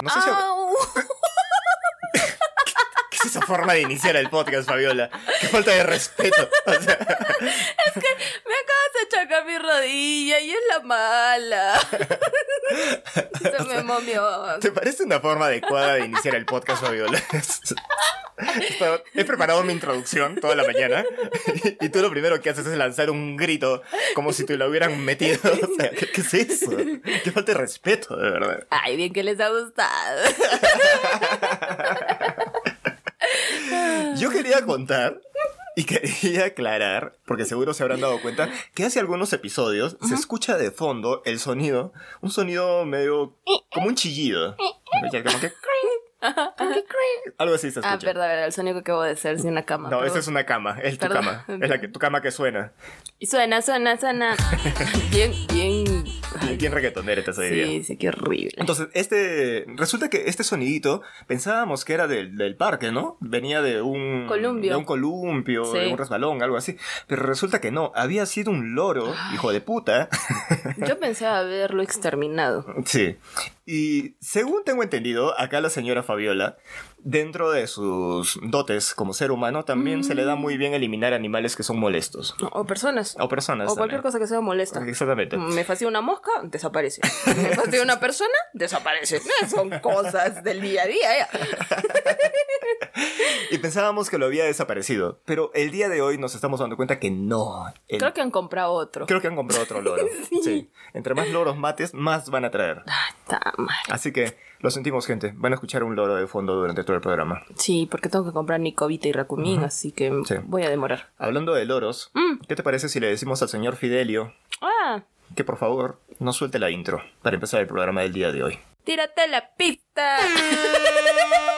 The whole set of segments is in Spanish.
No sé si... Au. ¿Qué es esa forma de iniciar el podcast, Fabiola? Qué falta de respeto. O sea, Me acabas de chacar mi rodilla y es la mala. Se me momió. ¿Te parece una forma adecuada de iniciar el podcast, Fabiola? He preparado mi introducción toda la mañana y tú lo primero que haces es lanzar un grito como si te lo hubieran metido. O sea, ¿qué, qué es eso? Qué falta de respeto, de verdad. Ay, bien que les ha gustado. Yo quería contar y quería aclarar, porque seguro se habrán dado cuenta, que hace algunos episodios se escucha de fondo el sonido, un sonido medio como un chillido. Como que- Algo así se escucha. Ah, verdad, verdad, el sonido que acabo de hacer sin una cama. No, perdón. esa es una cama, es tu Perdón. cama, es la que, tu cama que suena. Y suena, suena, suena. bien, bien. Ay, Bien reggaetonera esta idea. sí, sí, qué horrible. Entonces, este. Resulta que este sonidito pensábamos que era del, del parque, ¿no? Venía de un. Columpio. De un columpio, Sí. de un resbalón, algo así. Pero resulta que no. Había sido un loro, hijo de puta. Yo pensé haberlo exterminado. sí. Y según tengo entendido, acá la señora Fabiola, dentro de sus dotes como ser humano, también se le da muy bien eliminar animales que son molestos. O personas. O personas. O cualquier también. cosa que sea molesta. Exactamente. Me fascina una mosca, desaparece. Me fascina una persona, desaparece. Son cosas del día a día. Y pensábamos que lo había desaparecido. Pero el día de hoy nos estamos dando cuenta que no. El- Creo que han comprado otro. Creo que han comprado otro loro. sí. Entre más loros mates, más van a traer. Ay, está mal. Así que lo sentimos, gente. Van a escuchar un loro de fondo durante todo el programa. Sí, porque tengo que comprar Nicovita y Rakumin, así que Sí. voy a demorar. Hablando de loros, Mm. ¿qué te parece si le decimos al señor Fidelio Ah, que por favor nos suelte la intro para empezar el programa del día de hoy? tírate la pista.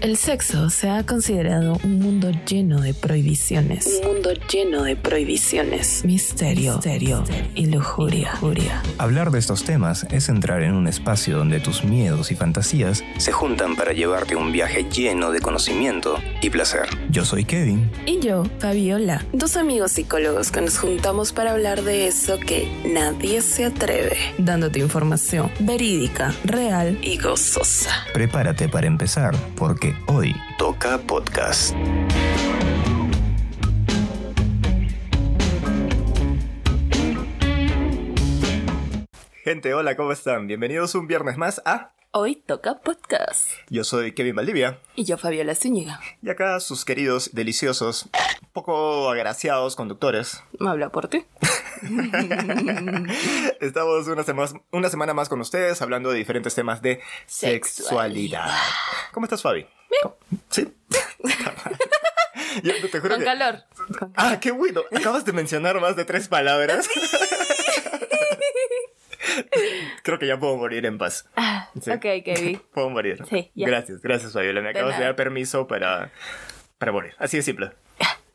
El sexo se ha considerado un mundo lleno de prohibiciones. Un mundo lleno de prohibiciones. Misterio, misterio y lujuria. lujuria. Hablar de estos temas es entrar en un espacio donde tus miedos y fantasías se juntan para llevarte a un viaje lleno de conocimiento y placer. Yo soy Kevin. Y yo, Fabiola, dos amigos psicólogos que nos juntamos para hablar de eso que nadie se atreve, dándote información verídica, real y gozosa. Prepárate para empezar porque hoy toca podcast. Gente, hola, ¿cómo están? Bienvenidos un viernes más a Hoy toca podcast. Yo soy Kevin Valdivia. Y yo, Fabiola Zúñiga. Y acá sus queridos, deliciosos, poco agraciados conductores. Me habla por ti. Estamos una, sema- una semana más con ustedes hablando de diferentes temas de sexualidad. ¿Cómo estás, Fabi? ¿Sí? Yo te juro Con que- calor. Con- Ah, qué bueno. Acabas de mencionar más de tres palabras. Creo que ya puedo morir en paz. Ah, Sí. Ok, Kevin. Puedo morir. Sí, ya. Gracias, gracias, Fabiola. Me De acabas de dar permiso para, para morir. Así de simple.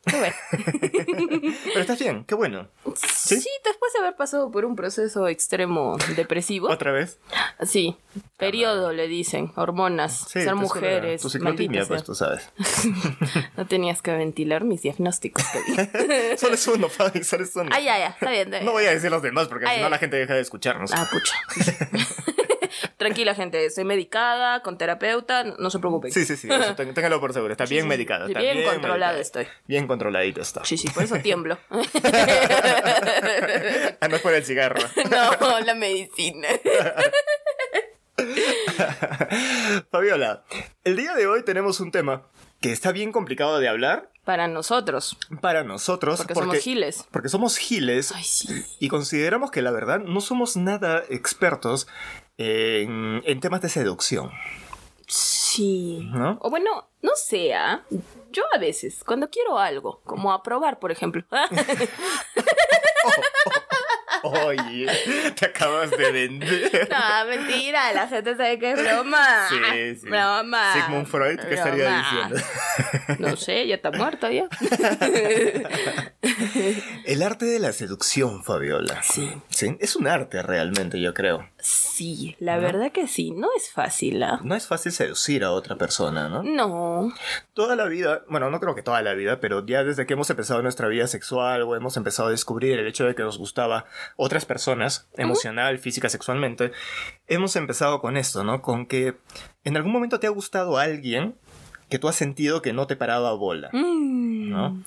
Qué bueno. Pero estás bien, qué bueno. Sí, después de haber pasado por un proceso extremo depresivo. ¿Otra vez? Sí, periodo le dicen, hormonas, Sí, ser mujeres. Tu ciclotimia, pues tú sabes. No tenías que ventilar mis diagnósticos. Kevin. solo es uno, Fabi, solo es uno. ah, ya, ya, está bien. está bien. No voy a decir los demás porque Ay, si no ay. la gente deja de escucharnos. Ah, pucha. Tranquila, gente, estoy medicada, con terapeuta, no, se preocupen. Sí, sí, sí, eso, téngalo por seguro. Está Sí, bien sí, medicada. Está bien controlada medicada. estoy. Bien controladito está. Sí, sí, por eso tiemblo. Ah, no es por el cigarro. no, la medicina. Fabiola, el día de hoy tenemos un tema que está bien complicado de hablar Para nosotros, para nosotros. porque, somos giles. Porque somos giles Ay, sí. y consideramos que la verdad no somos nada expertos en, en temas de seducción. Sí. ¿No? O bueno, no sea. Yo a veces, cuando quiero algo, como aprobar, por ejemplo. Oye, te acabas de vender. no, mentira, la gente sabe que es broma. Sí, sí. Broma. Sigmund Freud, ¿qué estaría Broma. diciendo? No sé, ya está muerto ya. El arte de la seducción, Fabiola. Sí. Sí, es un arte realmente, yo creo. Sí, la verdad que sí, no es fácil, ¿ah? No es fácil seducir a otra persona, ¿no? No. Toda la vida, bueno, no creo que toda la vida, pero ya desde que hemos empezado nuestra vida sexual o hemos empezado a descubrir el hecho de que nos gustaba otras personas, emocional, física, sexualmente, hemos empezado con esto, ¿no? Con que en algún momento te ha gustado alguien que tú has sentido que no te paraba bola, Mm. ¿no?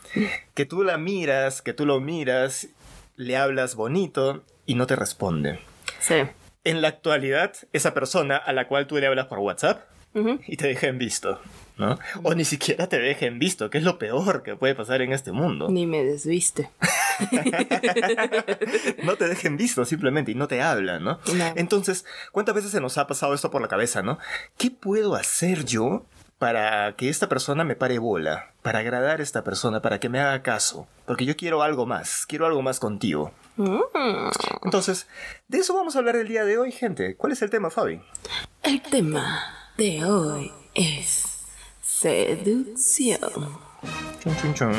Que tú la miras, que tú lo miras, le hablas bonito y no te responde. Sí. En la actualidad, esa persona a la cual tú le hablas por WhatsApp y te deja en visto, ¿no? O ni siquiera te deja en visto, que es lo peor que puede pasar en este mundo. Ni me desviste. no te dejen visto simplemente y no te hablan, ¿no? No. Entonces, ¿cuántas veces se nos ha pasado esto por la cabeza, no? ¿Qué puedo hacer yo para que esta persona me pare bola? Para agradar a esta persona, para que me haga caso. Porque yo quiero algo más, quiero algo más contigo. Mm. Entonces, de eso vamos a hablar el día de hoy, gente. ¿Cuál es el tema, Fabi? El tema de hoy es seducción. Chun, chun, chun.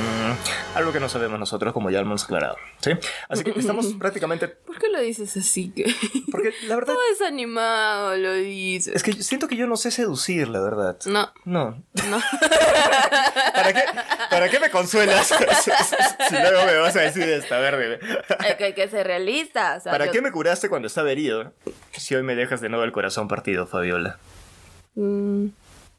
Algo que no sabemos nosotros, como ya lo hemos aclarado. ¿Sí? Así que estamos prácticamente... ¿Por qué lo dices así? Que... Porque la verdad Todo desanimado lo dices. es que siento que yo no sé seducir, la verdad. No, No. no. ¿Para qué, ¿Para qué me consuelas si luego me vas a decir esta verde? Es que hay que ser realista. o sea, ¿Para yo- qué me curaste cuando estaba herido? Si hoy me dejas de nuevo el corazón partido, Fabiola. Mm,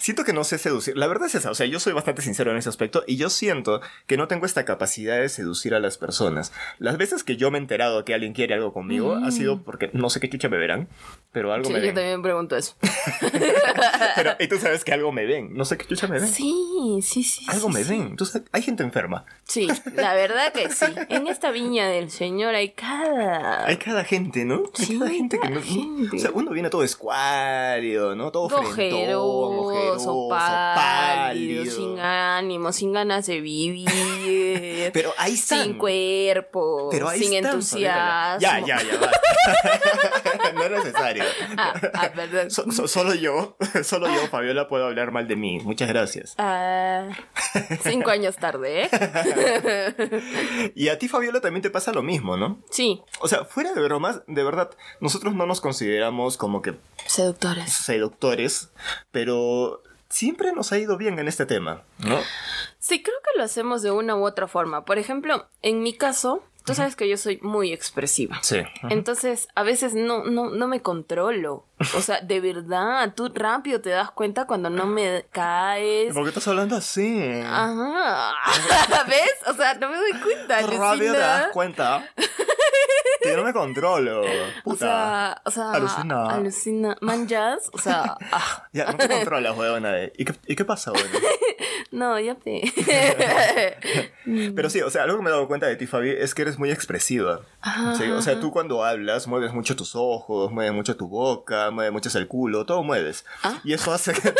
Siento que no sé seducir. La verdad es esa. O sea, yo soy bastante sincero en ese aspecto y yo siento que no tengo esta capacidad de seducir a las personas. Las veces que yo me he enterado que alguien quiere algo conmigo ha sido porque no sé qué chucha me verán, pero algo sí, me yo ven. también pregunto eso. Pero, y tú sabes que algo me ven. No sé qué chucha me ven. Sí, sí, sí. Algo sí, me sí. ven. Entonces, hay gente enferma. Sí, la verdad que sí. En esta viña del Señor hay cada... Hay cada gente, ¿no? Hay cada gente que cada no. gente. O sea, uno viene todo escuálido, ¿no? Todo frentón, Pálido, pálido. sin ánimo, sin ganas de vivir, Pero ahí están. sin cuerpo, Pero sin están, entusiasmo. Ya, ya, ya, basta. no es necesario. Ah, ah, perdón. So- so- solo yo, solo yo, Fabiola, puedo hablar mal de mí. Muchas gracias. Ah, cinco años tarde, ¿eh? Y a ti, Fabiola, también te pasa lo mismo, ¿no? Sí, O sea, fuera de bromas, de verdad, nosotros no nos consideramos como que seductores. seductores, pero siempre nos ha ido bien en este tema, ¿no? Sí, creo que lo hacemos de una u otra forma. Por ejemplo, en mi caso, tú sabes que yo soy muy expresiva. Sí. Entonces, a veces no, no, no me controlo. O sea, de verdad, tú rápido te das cuenta cuando no me caes. ¿Por qué estás hablando así? Ajá. ¿Ves? O sea, no me doy cuenta. Rápido te das cuenta que no me controlo. Puta. O sea, o sea, Alucina. Alucina. Manjas, o sea, ah, Ya, no te controlas, huevona. ¿Y qué, ¿Y qué pasa, no, ya te. Pero sí, o sea, algo que me he dado cuenta de ti, Fabi, es que eres muy expresiva. Sí, o sea, tú cuando hablas mueves mucho tus ojos, mueves mucho tu boca, mueves mucho el culo, todo mueves. Ah. Y eso hace que,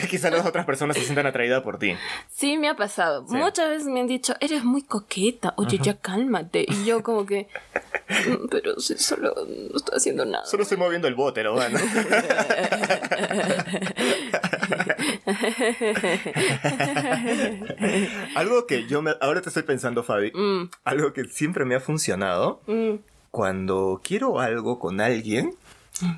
que quizás las otras personas se sientan atraídas por ti. Sí, me ha pasado. Sí. Muchas veces me han dicho, eres muy coqueta. Oye, ya cálmate. Y yo como que, "Mm, pero solo no estoy haciendo nada. Solo estoy moviendo el bote, ¿no? Bueno. algo que yo me... Ahora te estoy pensando, Fabi. Mm, Algo que siempre me ha funcionado mm. cuando quiero algo con alguien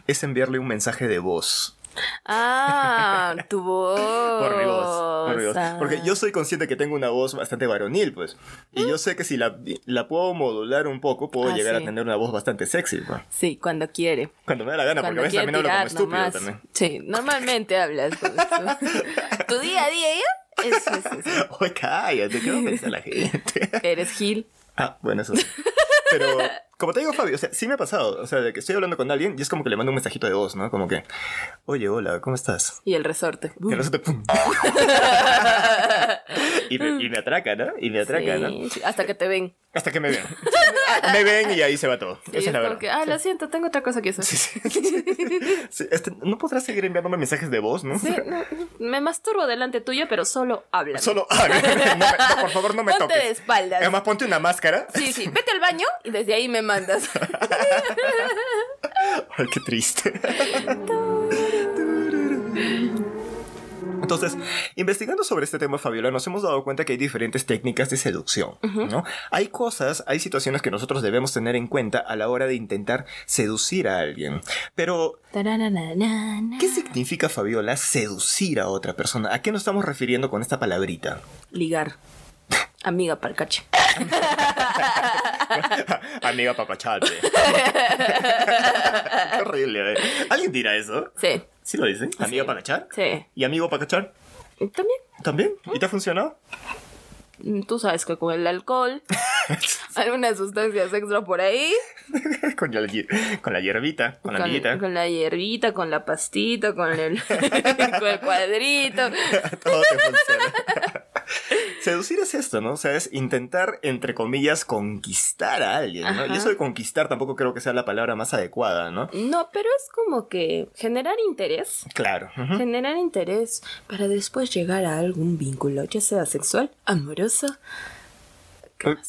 es enviarle un mensaje de voz. Ah, tu voz. Por mi voz. por mi voz. Ah. Porque yo soy consciente que tengo una voz bastante varonil, pues. Y yo sé que si la, la puedo modular un poco, puedo Ah, llegar sí. a tener una voz bastante sexy, pues. Sí, cuando quiere. Cuando me da la gana, porque Cuando a veces también hablo como estúpido nomás. también. Sí, normalmente hablas. con tu, día a día, ¿ya? Eso es eso. Oye, cállate, ¿qué va a pensar la gente? Eres Gil. Ah, bueno, eso sí. Pero, como te digo, Fabio, o sea, sí me ha pasado. O sea, de que estoy hablando con alguien y es como que le mando un mensajito de voz, ¿no? Como que, oye, hola, ¿cómo estás? Y el resorte. Y resulta, ¡pum! y, me, y me atraca, ¿no? Y me atraca, ¿no? Sí, hasta que te ven. Hasta que me ven. me ven y ahí se va todo. Esa es la verdad. que, ah, lo siento, tengo otra cosa que hacer. Sí, sí. Sí, este, no podrás seguir enviándome mensajes de voz, ¿no? Sí, no, me masturbo delante tuyo, pero solo habla. Solo, no, no, no, por favor, no me Ponte toques. de espaldas. Además, ponte una máscara. Sí, sí, vete al baño y desde ahí me mandas. Ay, qué triste. Entonces, investigando sobre este tema, Fabiola, nos hemos dado cuenta que hay diferentes técnicas de seducción, ¿no? Hay cosas, hay situaciones que nosotros debemos tener en cuenta a la hora de intentar seducir a alguien. Pero. ¿qué significa, Fabiola, seducir a otra persona? ¿A qué nos estamos refiriendo con esta palabrita? Ligar. Amiga palcache. Amiga papachate. Qué horrible. ¿eh? ¿Alguien dirá eso? Sí. ¿Sí lo dicen? ¿Amiga papachar? Sí. ¿Y amigo papachar? También. ¿También? ¿Y te ha funcionado? Mm, Tú sabes que con el alcohol, algunas sustancias extra por ahí, con, la, hier- con la hierbita, con, la amiguita. con la hierbita, con la pastita, con el, con el cuadrito. Todo te funciona. Seducir es esto, ¿no? O sea, es intentar, entre comillas, conquistar a alguien, ¿no? Y eso de conquistar tampoco creo que sea la palabra más adecuada, ¿no? No, pero es como que generar interés. Claro. Generar interés para después llegar a algún vínculo, ya sea sexual, amoroso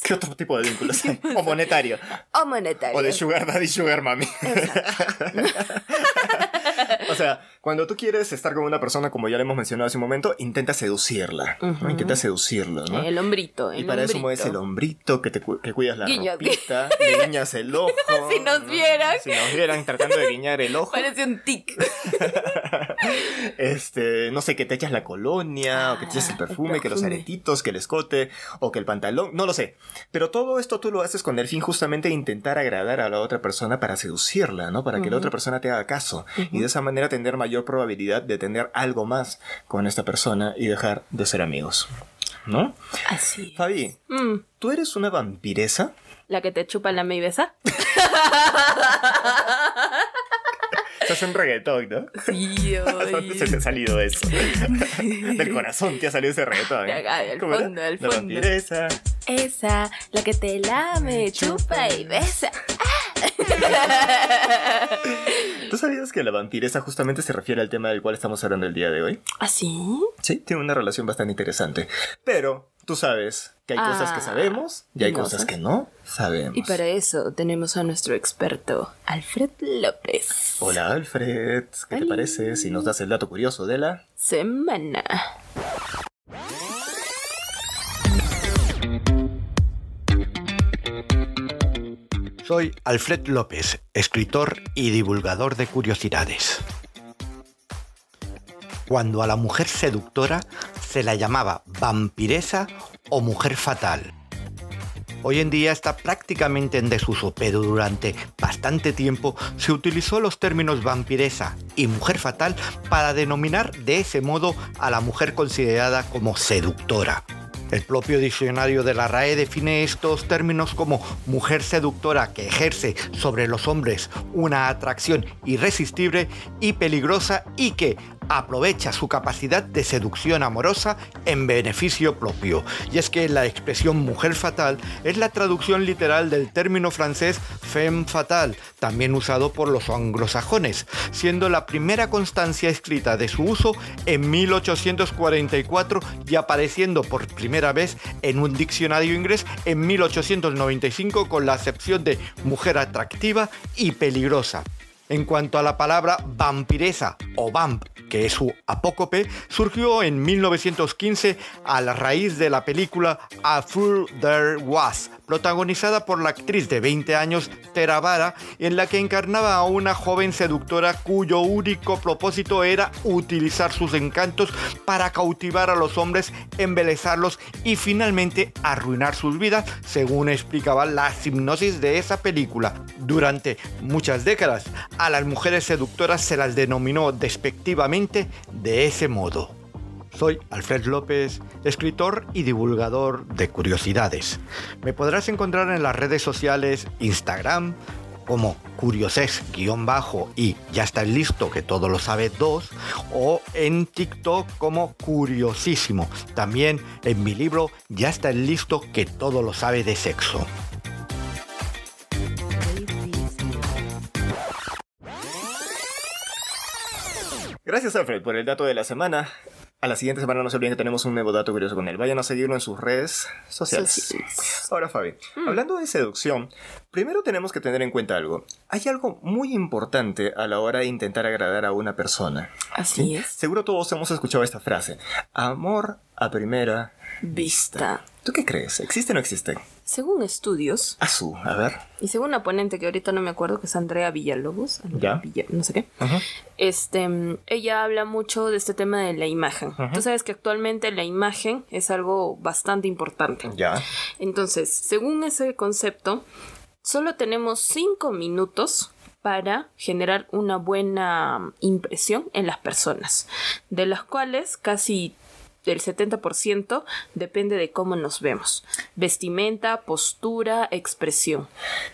¿Qué otro tipo de vínculos hay? O monetario. o monetario. O de sugar daddy, sugar mami. o sea, cuando tú quieres estar con una persona, como ya le hemos mencionado hace un momento, intenta seducirla. Intenta seducirlo, ¿no? El hombrito. El y para eso mueves el hombrito, que, te, cu- que cuidas la Guiño. ropita, le guiñas el ojo. Si nos ¿no? vieran. Si nos vieran tratando de guiñar el ojo. Parece un tic. este, no sé, que te echas la colonia, o que te echas el Ah, perfume, el que los aretitos, que el escote, o que el pantalón, no lo sé. Pero todo esto tú lo haces con el fin justamente de intentar agradar a la otra persona para seducirla, ¿no? Para que la otra persona te haga caso. Y de esa manera tener mayor probabilidad de tener algo más con esta persona y dejar de ser amigos. ¿No? Así. Fabi, Mm, ¿tú eres una vampiresa? La que te chupa la y besa. Estás en reggaetón, ¿no? Sí, ¿Dónde se te ha salido eso? Del corazón te ha salido ese reggaetón. Acá, ¿Cómo era? fondo, La fondo. vampiresa. Esa, la que te lame, chupa y besa. ¿Tú sabías que la vampiresa justamente se refiere al tema del cual estamos hablando el día de hoy? ¿Así? Sí, tiene una relación bastante interesante. Pero tú sabes que hay cosas que Ah, sabemos y hay no cosas sé. que no sabemos. Y para eso tenemos a nuestro experto, Alfred López. Hola Alfred, ¿qué te parece si nos das el dato curioso de la... Semana. Soy Alfred López, escritor y divulgador de curiosidades. Cuando a la mujer seductora se la llamaba vampiresa o mujer fatal. Hoy en día está prácticamente en desuso, pero durante bastante tiempo se utilizó los términos vampiresa y mujer fatal para denominar de ese modo a la mujer considerada como seductora. El propio diccionario de la RAE define estos términos como mujer seductora que ejerce sobre los hombres una atracción irresistible y peligrosa y que aprovecha su capacidad de seducción amorosa en beneficio propio. Y es que la expresión mujer fatal es la traducción literal del término francés femme fatale, también usado por los anglosajones, siendo la primera constancia escrita de su uso en 1844 y apareciendo por primera vez en un diccionario inglés en 1895 con la acepción de mujer atractiva y peligrosa. En cuanto a la palabra vampiresa o vamp, que es su apócope, surgió en 1915 a la raíz de la película A Fool There Was, protagonizada por la actriz de 20 años Tera Vara, en la que encarnaba a una joven seductora cuyo único propósito era utilizar sus encantos para cautivar a los hombres, embelezarlos y finalmente arruinar sus vidas, según explicaba la hipnosis de esa película. Durante muchas décadas, a las mujeres seductoras se las denominó despectivamente de ese modo. Soy Alfred López, escritor y divulgador de curiosidades. Me podrás encontrar en las redes sociales Instagram como curioses-bajo y ya está listo que todo lo sabe 2 o en TikTok como curiosísimo. También en mi libro ya está listo que todo lo sabe de sexo. Gracias Alfred por el dato de la semana. A la siguiente semana no se olviden que tenemos un nuevo dato curioso con él. Vayan a seguirlo en sus redes sociales. Sociales. Ahora, Fabi, Mm. hablando de seducción, primero tenemos que tener en cuenta algo. Hay algo muy importante a la hora de intentar agradar a una persona. Así es. Seguro todos hemos escuchado esta frase. Amor a primera Vista. ¿Tú qué crees? ¿Existe o no existe? Según estudios, A su, a ver. y según una ponente que ahorita no me acuerdo, que es Andrea Villalobos, Andrea Ya. Villa- no sé qué, este, ella habla mucho de este tema de la imagen. Tú sabes que actualmente la imagen es algo bastante importante. Ya. Entonces, según ese concepto, solo tenemos cinco minutos para generar una buena impresión en las personas, de las cuales casi el 70% depende de cómo nos vemos. Vestimenta, postura, expresión.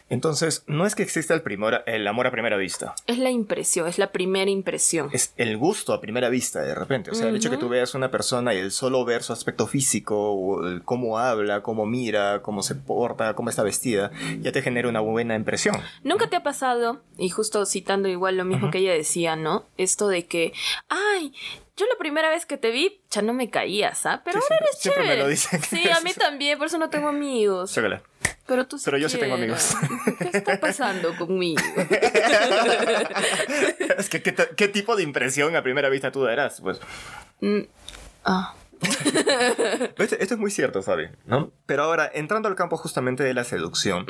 Entonces, no es que exista el, primor- el amor a primera vista. Es la impresión, es la primera impresión. Es el gusto a primera vista, de repente. O sea, el hecho que tú veas una persona y el solo ver su aspecto físico, o el cómo habla, cómo mira, cómo se porta, cómo está vestida, ya te genera una buena impresión. ¿Nunca te ha pasado, y justo citando igual lo mismo que ella decía, ¿no? Esto de que, ay, yo la primera vez que te vi, ya no me caías, ¿ah? Pero Sí, ahora siempre- eres siempre me chévere. lo dicen. Sí, a mí también, por eso no tengo amigos. Chócala. Pero tú sí Pero yo sí tengo amigos. ¿Qué está pasando conmigo? es que, ¿qué, tipo de impresión a primera vista tú darás? Pues, Ah, esto, esto es muy cierto, Fabi, ¿no? Pero ahora, entrando al campo justamente de la seducción,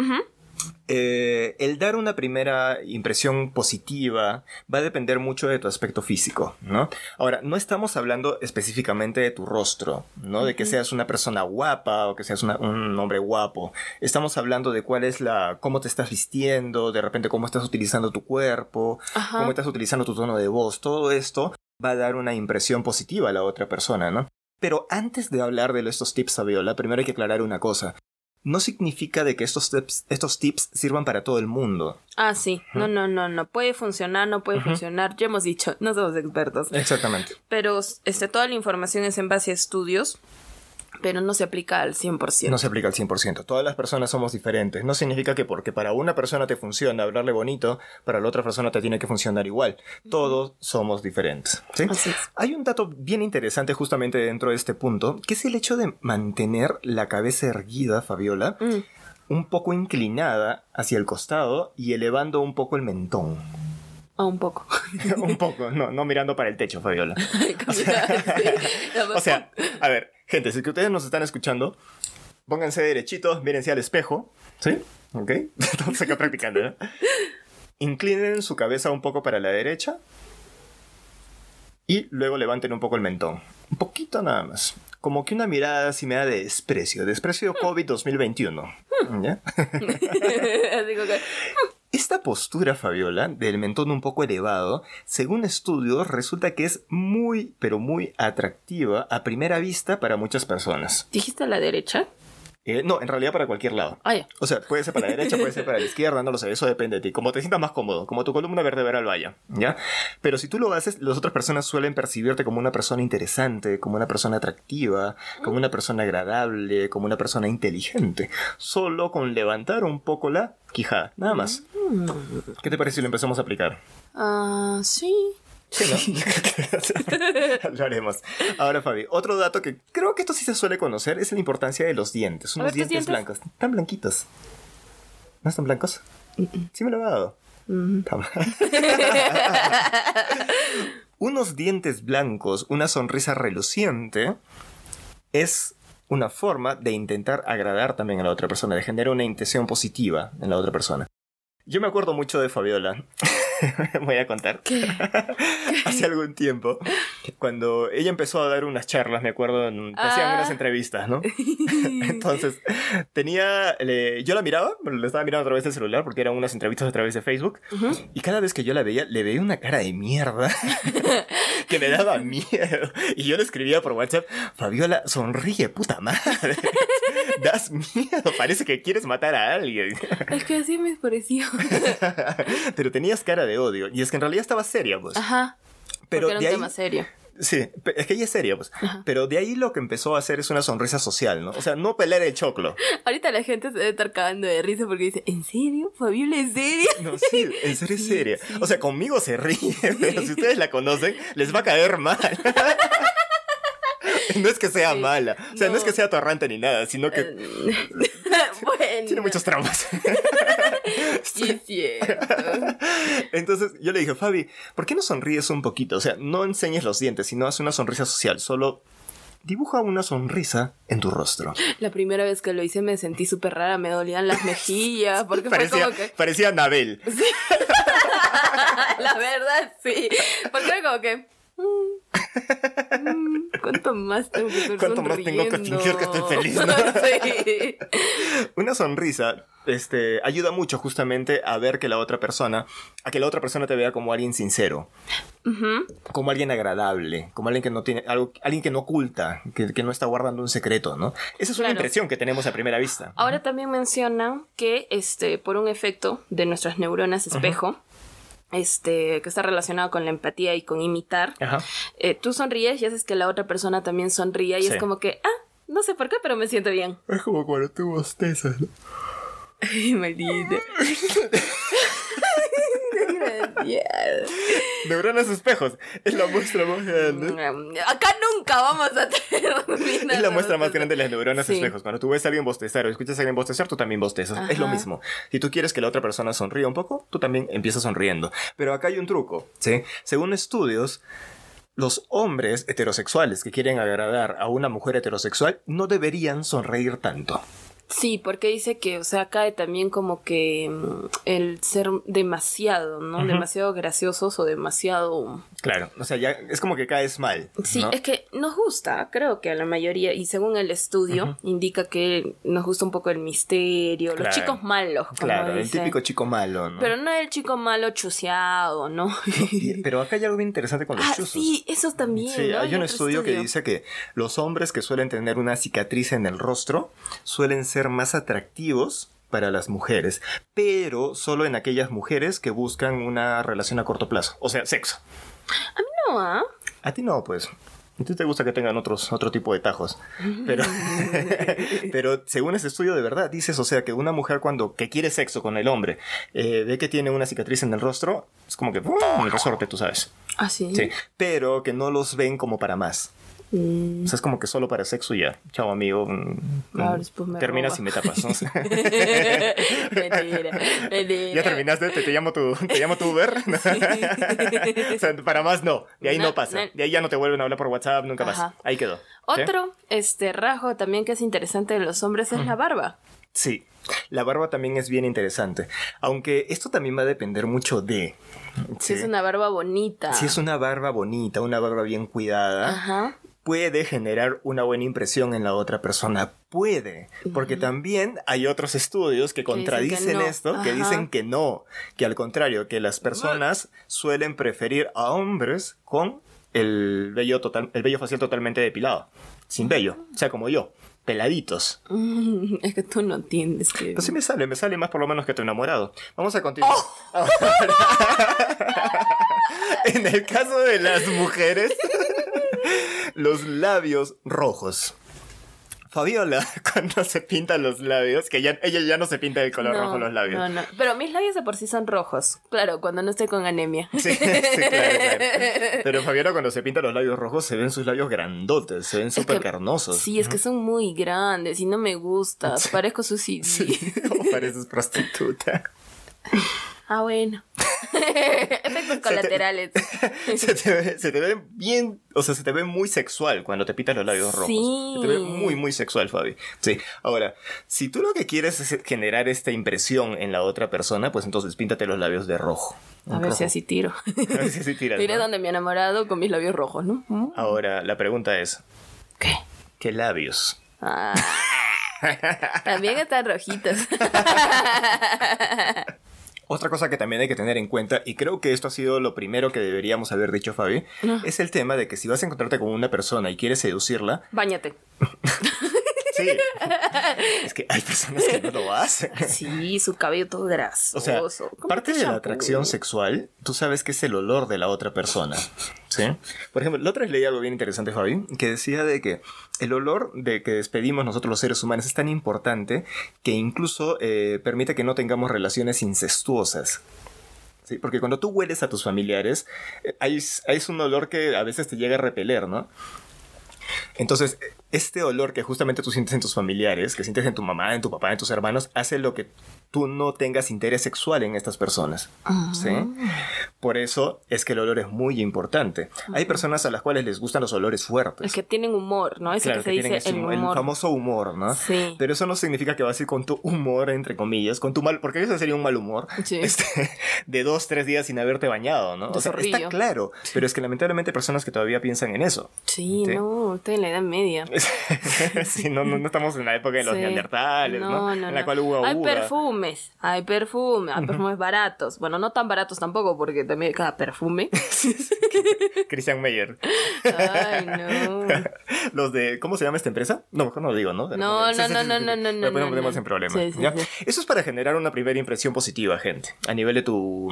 eh, el dar una primera impresión positiva va a depender mucho de tu aspecto físico, ¿no? Ahora, no estamos hablando específicamente de tu rostro, ¿no? De que seas una persona guapa o que seas una- un hombre guapo. Estamos hablando de cuál es la, cómo te estás vistiendo, de repente cómo estás utilizando tu cuerpo, Ajá. cómo estás utilizando tu tono de voz. Todo esto va a dar una impresión positiva a la otra persona, ¿no? Pero antes de hablar de estos tips, Fabiola, primero hay que aclarar una cosa. No significa de que estos tips, estos tips sirvan para todo el mundo. Ah, sí. No, no, no, no. Puede funcionar, no puede funcionar. Ya hemos dicho, no somos expertos. Exactamente. Pero este, toda la información es en base a estudios, pero no se aplica al 100%. No se aplica al 100%. Todas las personas somos diferentes. No significa que porque para una persona te funciona hablarle bonito, para la otra persona te tiene que funcionar igual. Todos somos diferentes. ¿sí? Así es. Hay un dato bien interesante justamente dentro de este punto, que es el hecho de mantener la cabeza erguida, Fabiola, Mm. un poco inclinada hacia el costado y elevando un poco el mentón. Ah, un poco. un poco, no, no mirando para el techo, Fabiola. Sí. O sea, a ver, gente, si que ustedes nos están escuchando, pónganse derechitos, mírense al espejo, ¿sí? ¿Ok? Estamos acá practicando, ¿no? Inclinen su cabeza un poco para la derecha y luego levanten un poco el mentón. Un poquito nada más. Como que una mirada así me da de desprecio. Desprecio COVID 2021. ¿Ya? Esta postura, Fabiola, del mentón un poco elevado, según estudios, resulta que es muy, pero muy atractiva a primera vista para muchas personas. ¿Dijiste a la derecha? Eh, no, en realidad para cualquier lado. Ah. O sea, puede ser para la derecha, puede ser para la izquierda, no lo sé, eso depende de ti. Como te sientas más cómodo, como tu columna vertebral vaya, ¿ya? Pero si tú lo haces, las otras personas suelen percibirte como una persona interesante, como una persona atractiva, como una persona agradable, como una persona inteligente. Solo con levantar un poco la quijada, nada más. ¿Qué te parece si lo empezamos a aplicar? Ah, sí. Sí, ¿no? Lo haremos. Ahora, Fabi, otro dato que creo que esto sí se suele conocer es la importancia de los dientes. Unos dientes, dientes. blancos. Tan blanquitos. ¿No están blancos? Sí me lo he dado. Toma. Unos dientes blancos, una sonrisa reluciente, es una forma de intentar agradar también a la otra persona, de generar una intención positiva en la otra persona. Yo me acuerdo mucho de Fabiola. Voy a contar. Hace algún tiempo, cuando ella empezó a dar unas charlas, me acuerdo, en- hacían Ah. unas entrevistas, ¿no? Entonces, tenía. le- yo la miraba, la estaba mirando a través del celular porque eran unas entrevistas a través de Facebook. Y cada vez que yo la veía, le veía una cara de mierda que me daba miedo. Y yo le escribía por WhatsApp: Fabiola, sonríe, puta madre. Das miedo, parece que quieres matar a alguien. Es que así me pareció. Pero tenías cara de odio. Y es que en realidad estaba seria, pues. Ajá. Pero porque era un de ahí- tema serio. Sí, es que ella es seria, pues. Pero de ahí lo que empezó a hacer es una sonrisa social, ¿no? O sea, no pelear el choclo. Ahorita la gente se debe estar cagando de risa porque dice, ¿en serio? ¿Fabiola es seria? No, sí, en serio es seria. O sea, conmigo se ríe, pero si ustedes la conocen, les va a caer mal. No es que sea Sí. mala, o sea, no. es que sea torrante ni nada, sino que bueno. tiene muchos traumas. Sí, cierto. Entonces yo le dije, Fabi, ¿por qué no sonríes un poquito? O sea, no enseñes los dientes, sino haz una sonrisa social, solo Dibuja una sonrisa en tu rostro. La primera vez que lo hice me sentí súper rara, me dolían las mejillas, porque parecía, fue como que... Parecía Nabel. Sí. la verdad, sí. Porque fue como que... Mm, ¿Cuánto más tengo que ¿Cuánto más tengo que fingir que estoy feliz? sí. Una sonrisa este, ayuda mucho justamente a ver que la otra persona, a que la otra persona te vea como alguien sincero, como alguien agradable, como alguien que no tiene algo, alguien que no oculta, que, no está guardando un secreto, ¿no? Esa es una impresión que tenemos a primera vista. Ahora también mencionan que, este, por un efecto de nuestras neuronas espejo, este, que está relacionado con la empatía y con imitar, eh, tú sonríes y haces que la otra persona también sonría y es como que, ah, no sé por qué, pero me siento bien. Es como cuando tú bostezas, ¿no? Ay, maldita. Neuronas espejos. Es la muestra más grande. Acá nunca vamos a terminar. Es la muestra más grande de las neuronas espejos. Cuando tú ves a alguien bostezar o escuchas a alguien bostezar, tú también bostezas. Es lo mismo. Si tú quieres que la otra persona sonríe un poco, tú también empiezas sonriendo. Pero acá hay un truco. ¿sí? Según estudios, los hombres heterosexuales que quieren agradar a una mujer heterosexual no deberían sonreír tanto. Sí, porque dice que, o sea, cae también como que mm, el ser demasiado, ¿no? Demasiado graciosos o demasiado... Claro, o sea, ya es como que caes mal. Sí, es que nos gusta, creo que a la mayoría, y según el estudio, indica que nos gusta un poco el misterio, los chicos malos. claro, el típico chico malo, ¿no? Pero no el chico malo chuseado, ¿no? pero acá hay algo bien interesante con los ah, Sí, eso también. Sí, hay un estudio, estudio que dice que los hombres que suelen tener una cicatriz en el rostro suelen ser más atractivos para las mujeres, pero solo en aquellas mujeres que buscan una relación a corto plazo, o sea, sexo. A mí no, ¿ah? A ti no, pues. A ti te gusta que tengan otros, otro tipo de tajos. Pero, pero según ese estudio de verdad, dices, o sea, que una mujer cuando que quiere sexo con el hombre eh, ve que tiene una cicatriz en el rostro, es como que, un resorte, tú sabes. Ah, sí. Sí, pero que no los ven como para más. Mm. O sea, es como que solo para sexo y ya. Chao, amigo. Mm, mm, terminas y me tapas. Ya terminaste, te, llamo tu, te llamo tu Uber. o sea, para más no. De ahí no, pasa. De ahí ya no te vuelven a hablar por WhatsApp, nunca más. Ahí quedó. Otro este rasgo también que es interesante de los hombres es la barba. Sí, la barba también es bien interesante. Aunque esto también va a depender mucho de. Si es una barba bonita. Si es una barba bonita, una barba bien cuidada. Ajá puede generar una buena impresión en la otra persona. Puede, porque también hay otros estudios que contradicen esto, que dicen que no, que al contrario, que las personas suelen preferir a hombres con el vello, total, el vello facial totalmente depilado, sin vello, o sea, como yo peladitos. es que tú no entiendes que... Pues sí me sale, me sale más por lo menos que tu enamorado. Vamos a continuar. ¡Oh! en el caso de las mujeres, los labios rojos. Fabiola, cuando se pinta los labios, que ya, ella ya no se pinta de color rojo los labios. No, no. Pero mis labios de por sí son rojos. Claro, cuando no estoy con anemia. Sí, sí, claro, Pero Fabiola, cuando se pinta los labios rojos, se ven sus labios grandotes, se ven súper carnosos. Sí, es que son muy grandes y no me gusta. Parezco su Sí, o pareces prostituta. Ah, bueno. Efectos colaterales. Se te, ve, bien, o sea, se te ve muy sexual cuando te pitas los labios rojos. Sí. Se te ve muy, muy sexual, Fabi. Sí. Ahora, si tú lo que quieres es generar esta impresión en la otra persona, pues entonces píntate los labios de rojo. A ver si así tiro. A ver si así tiras. Mira donde me he enamorado con mis labios rojos, ¿no? Mm. Ahora, la pregunta es: ¿Qué? ¿Qué labios? Ah. También están rojitos. Otra cosa que también hay que tener en cuenta, y creo que esto ha sido lo primero que deberíamos haber dicho, Fabi, es el tema de que si vas a encontrarte con una persona y quieres seducirla... Báñate. Sí. Es que hay personas que no lo hacen. Sí, su cabello todo grasoso. O sea, parte de la atracción sexual, tú sabes que es el olor de la otra persona. ¿Sí? Por ejemplo, la otra vez leí algo bien interesante, Fabi, que decía de que el olor de que despedimos nosotros los seres humanos es tan importante que incluso eh, permite que no tengamos relaciones incestuosas. ¿Sí? Porque cuando tú hueles a tus familiares, eh, hay, hay un olor que a veces te llega a repeler, ¿no? Entonces, este olor que justamente tú sientes en tus familiares, que sientes en tu mamá, en tu papá, en tus hermanos, hace lo que tú no tengas interés sexual en estas personas. ¿sí? Por eso es que el olor es muy importante. Hay personas a las cuales les gustan los olores fuertes. Es que tienen humor, ¿no? Eso que se dice el, humor. el famoso humor, ¿no? Sí. Pero eso no significa que vas a ir con tu humor, entre comillas, con tu mal, porque eso sería un mal humor. Sí. Este, de dos, tres días sin haberte bañado, ¿no? O sea, está claro, pero es que lamentablemente hay personas que todavía piensan en eso. Sí, no, estoy en la edad media. sí, no, no, estamos en la época de los neandertales, ¿no? En la cual hubo Hay perfumes, hay perfumes, hay perfumes baratos. Bueno, no tan baratos tampoco, porque también cada perfume. Christian Meyer. Ay, no. Los de, ¿cómo se llama esta empresa? No, mejor no lo digo, ¿no? No, no, no, no, no, no, no. no ponemos en problemas. Eso es para generar una primera impresión positiva, gente, a nivel de tu,